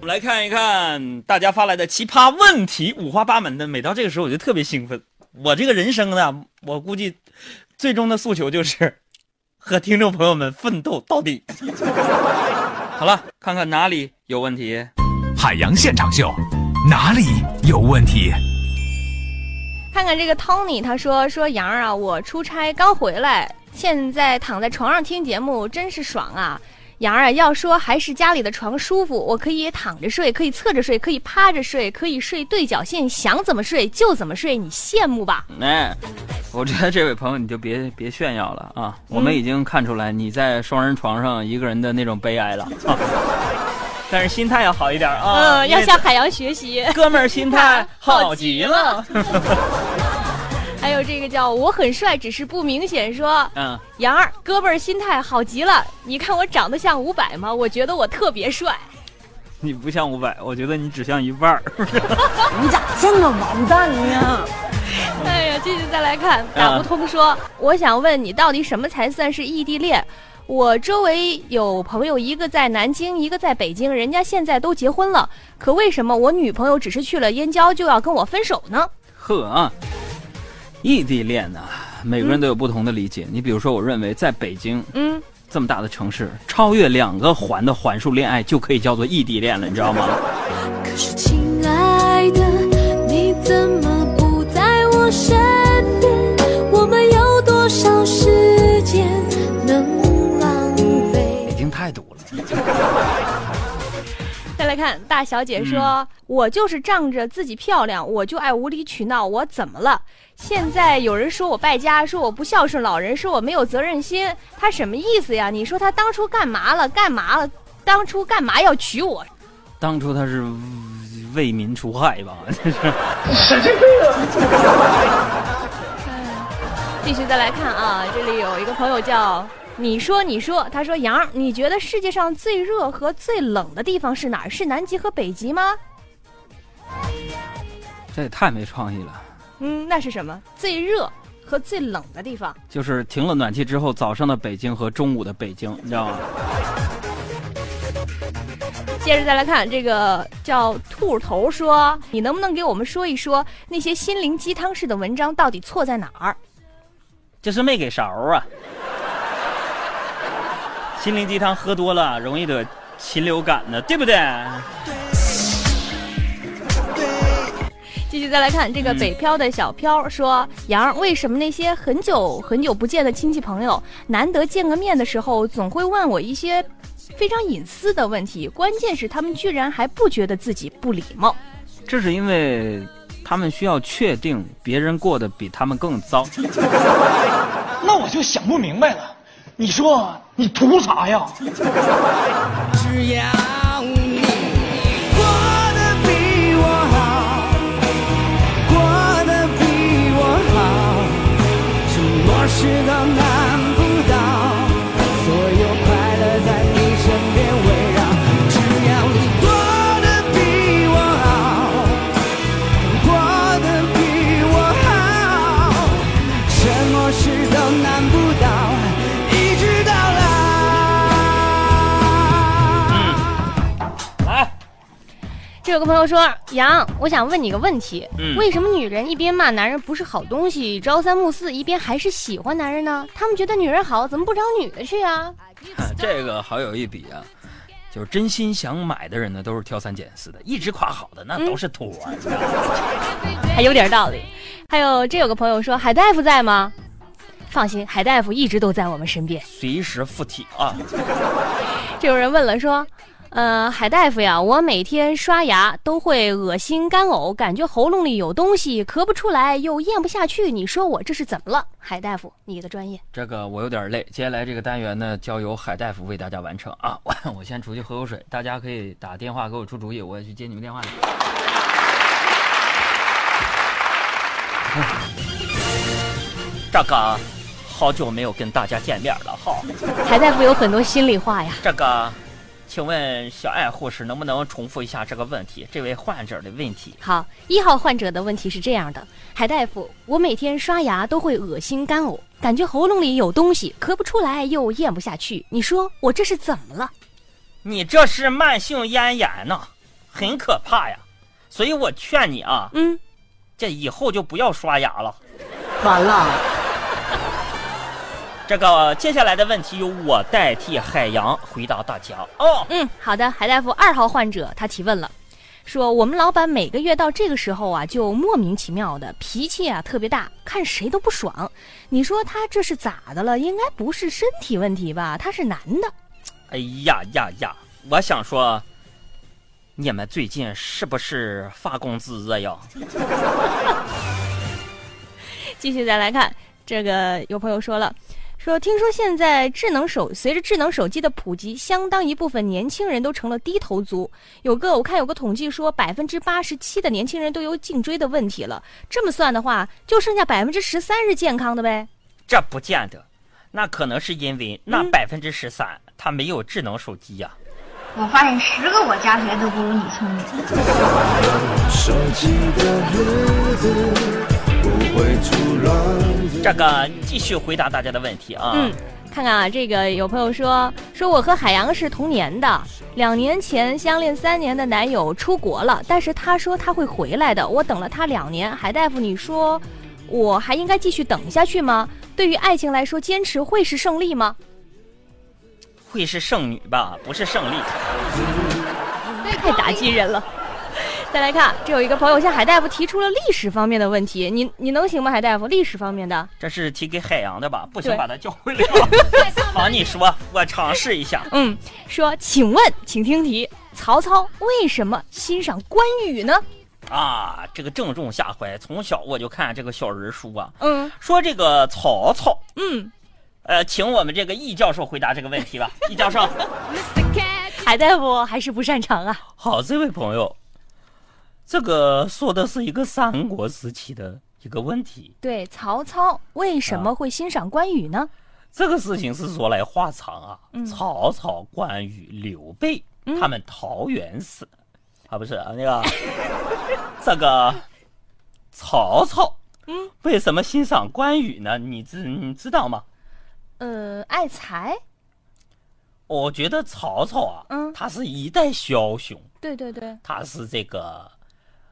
我们来看一看大家发来的奇葩问题，五花八门的。每到这个时候，我就特别兴奋。我这个人生呢，我估计最终的诉求就是和听众朋友们奋斗到底。好了，看看哪里有问题。海洋现场秀，哪里有问题？看看这个 Tony，他说说杨儿啊，我出差刚回来，现在躺在床上听节目，真是爽啊！杨儿啊，要说还是家里的床舒服，我可以躺着睡，可以侧着睡，可以趴着睡，可以睡对角线，想怎么睡就怎么睡，你羡慕吧？哎，我觉得这位朋友你就别别炫耀了啊！我们已经看出来你在双人床上一个人的那种悲哀了啊！但是心态要好一点啊！嗯，要向海洋学习，哥们儿心态 好极了。还有这个叫我很帅，只是不明显。说，嗯，杨儿，哥们儿心态好极了。你看我长得像伍佰吗？我觉得我特别帅。你不像伍佰，我觉得你只像一半儿。你咋这么完蛋呢？哎呀，继续再来看，打不通。说，我想问你，到底什么才算是异地恋？我周围有朋友，一个在南京，一个在北京，人家现在都结婚了。可为什么我女朋友只是去了燕郊就要跟我分手呢？呵啊。异地恋呢，每个人都有不同的理解。你比如说，我认为在北京，嗯，这么大的城市，超越两个环的环数恋爱就可以叫做异地恋了，你知道吗？可是，亲爱的，你怎么不在我身边？我们有多少时间能浪费？北京太堵了。再来看大小姐说：“我就是仗着自己漂亮，我就爱无理取闹，我怎么了？”现在有人说我败家，说我不孝顺老人，说我没有责任心，他什么意思呀？你说他当初干嘛了？干嘛了？当初干嘛要娶我？当初他是为民除害吧？这是神经病啊！继续再来看啊，这里有一个朋友叫你说你说，他说杨，你觉得世界上最热和最冷的地方是哪儿？是南极和北极吗？这也太没创意了。嗯，那是什么？最热和最冷的地方，就是停了暖气之后，早上的北京和中午的北京，你知道吗？接着再来看这个叫兔头说，你能不能给我们说一说那些心灵鸡汤式的文章到底错在哪儿？就是没给勺啊！心灵鸡汤喝多了容易得禽流感呢，对不对？继续再来看这个北漂的小飘说：“杨，为什么那些很久很久不见的亲戚朋友，难得见个面的时候，总会问我一些非常隐私的问题？关键是他们居然还不觉得自己不礼貌。这是因为他们需要确定别人过得比他们更糟。那我就想不明白了，你说你图啥呀？” 个朋友说：“杨，我想问你个问题，为什么女人一边骂男人不是好东西，朝三暮四，一边还是喜欢男人呢？他们觉得女人好，怎么不找女的去啊？这个好有一比啊，就是真心想买的人呢，都是挑三拣四的，一直夸好的那都是托儿，还有点道理。还有这有个朋友说，海大夫在吗？放心，海大夫一直都在我们身边，随时附体啊。这有人问了说。呃，海大夫呀，我每天刷牙都会恶心干呕，感觉喉咙里有东西，咳不出来又咽不下去。你说我这是怎么了？海大夫，你的专业。这个我有点累，接下来这个单元呢，交由海大夫为大家完成啊。我 我先出去喝口水，大家可以打电话给我出主意，我也去接你们电话去。这个好久没有跟大家见面了哈。海大夫有很多心里话呀。这个。请问小爱护士能不能重复一下这个问题？这位患者的问题。好，一号患者的问题是这样的：海大夫，我每天刷牙都会恶心干呕，感觉喉咙里有东西，咳不出来又咽不下去。你说我这是怎么了？你这是慢性咽炎呢。很可怕呀。所以我劝你啊，嗯，这以后就不要刷牙了。完了，这个接下来的问题由我代替海洋回答大家哦。嗯，好的，海大夫二号患者他提问了，说我们老板每个月到这个时候啊，就莫名其妙的脾气啊特别大，看谁都不爽。你说他这是咋的了？应该不是身体问题吧？他是男的。哎呀呀呀！我想说，你们最近是不是发工资了呀？继续再来看，这个有朋友说了，说听说现在智能手随着智能手机的普及，相当一部分年轻人都成了低头族。有个我看有个统计说，百分之八十七的年轻人都有颈椎的问题了。这么算的话，就剩下百分之十三是健康的呗。这不见得，那可能是因为那嗯百分之十三他没有智能手机呀、我发现十个我加起来都不如你聪明。这个继续回答大家的问题啊。嗯，看看啊，这个有朋友说说我和海洋是同年的，两年前相恋三年的男友出国了，但是他说他会回来的，我等了他两年。海大夫，你说我还应该继续等下去吗？对于爱情来说，坚持会是胜利吗？会是剩女吧，不是胜利。太打击人了。再来看，这有一个朋友向海大夫提出了历史方面的问题，你你能行吗，海大夫？历史方面的？这是提给海洋的吧？不行，把他叫回来吧。好，你说，我尝试一下。嗯，说，请问，请听题：曹操为什么欣赏关羽呢？啊，这个正中下怀。从小我就看这个小人书啊，嗯说这个曹操，嗯，呃，请我们这个易教授回答这个问题吧。易教授，海大夫还是不擅长啊。好，这位朋友，这个说的是一个三国时期的一个问题。对，曹操为什么会欣赏关羽呢？这个事情是说来话长啊。嗯曹操、关羽、刘备他们桃园死，啊，不是啊，那个 这个曹操，嗯，为什么欣赏关羽呢？你知你知道吗？呃，爱才。我觉得曹操啊，嗯他是一代枭雄，对对对，他是这个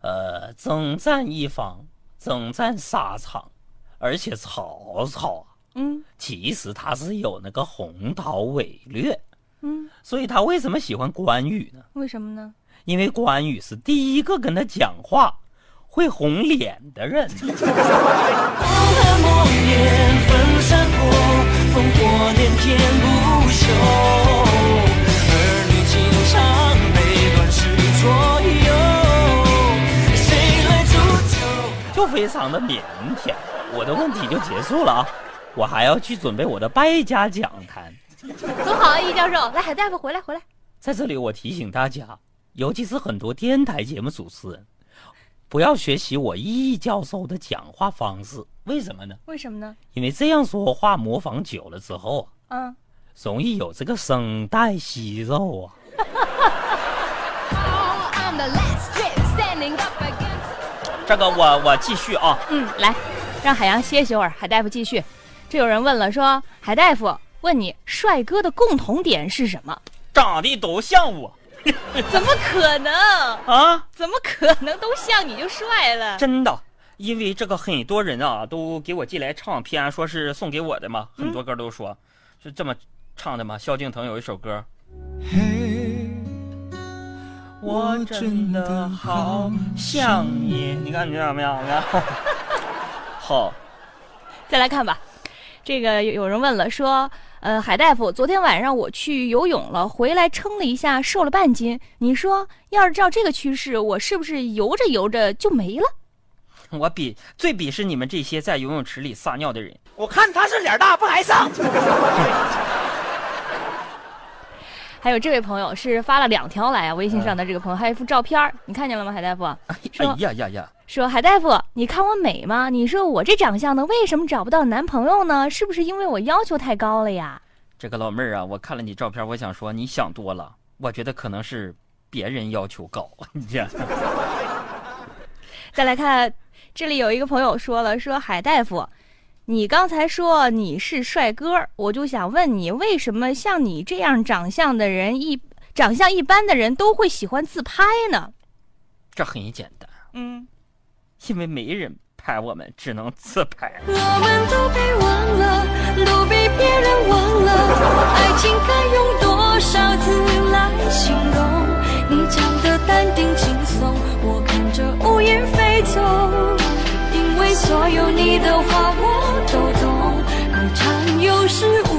呃征战一方，征战沙场，而且曹操啊，嗯其实他是有那个宏图伟略，嗯，所以他为什么喜欢关羽呢？为什么呢？因为关羽是第一个跟他讲话会红脸的人。就非常的腼腆。我的问题就结束了啊，我还要去准备我的败家讲坛。走好，易教授，来，海大夫回来回来。在这里，我提醒大家，尤其是很多电台节目主持人，不要学习我易教授的讲话方式。为什么呢？为什么呢？因为这样说话模仿久了之后啊，嗯，容易有这个声带息肉啊。这个我我继续啊，嗯，来，让海洋歇息会儿，海大夫继续。这有人问了，说海大夫问你，帅哥的共同点是什么？长得都像我 怎么可能？啊，怎么可能都像你就帅了？真的。因为这个很多人啊都给我寄来唱片，说是送给我的嘛，很多歌都说、是这么唱的嘛。萧敬腾有一首歌，嘿，我真的好想你，你看你看没有没有？好，再来看吧，这个有有人问了，说，呃，海大夫，昨天晚上我去游泳了，回来称了一下，瘦了半斤。你说，要是照这个趋势，我是不是游着游着就没了？我鄙最鄙视你们这些在游泳池里撒尿的人。我看他是脸大不挨上。还有这位朋友是发了两条来啊，微信上的这个朋友还有一幅照片儿，你看见了吗，海大夫？哎说呀呀呀！说海大夫，你看我美吗？你说我这长相呢，为什么找不到男朋友呢？是不是因为我要求太高了呀？这个老妹儿啊，我看了你照片，我想说你想多了。我觉得可能是别人要求高。你这 再来看，这里有一个朋友说了，说海大夫，你刚才说你是帅哥，我就想问你，为什么像你这样长相的人一长相一般的人都会喜欢自拍呢？这很简单，嗯，因为没人拍我们，只能自拍。我们都被忘了，都被别人忘了，爱情该用多少字来形容？你讲的淡定轻松，我看着乌云飞走，因为所有你的话我都懂，爱长有始无终。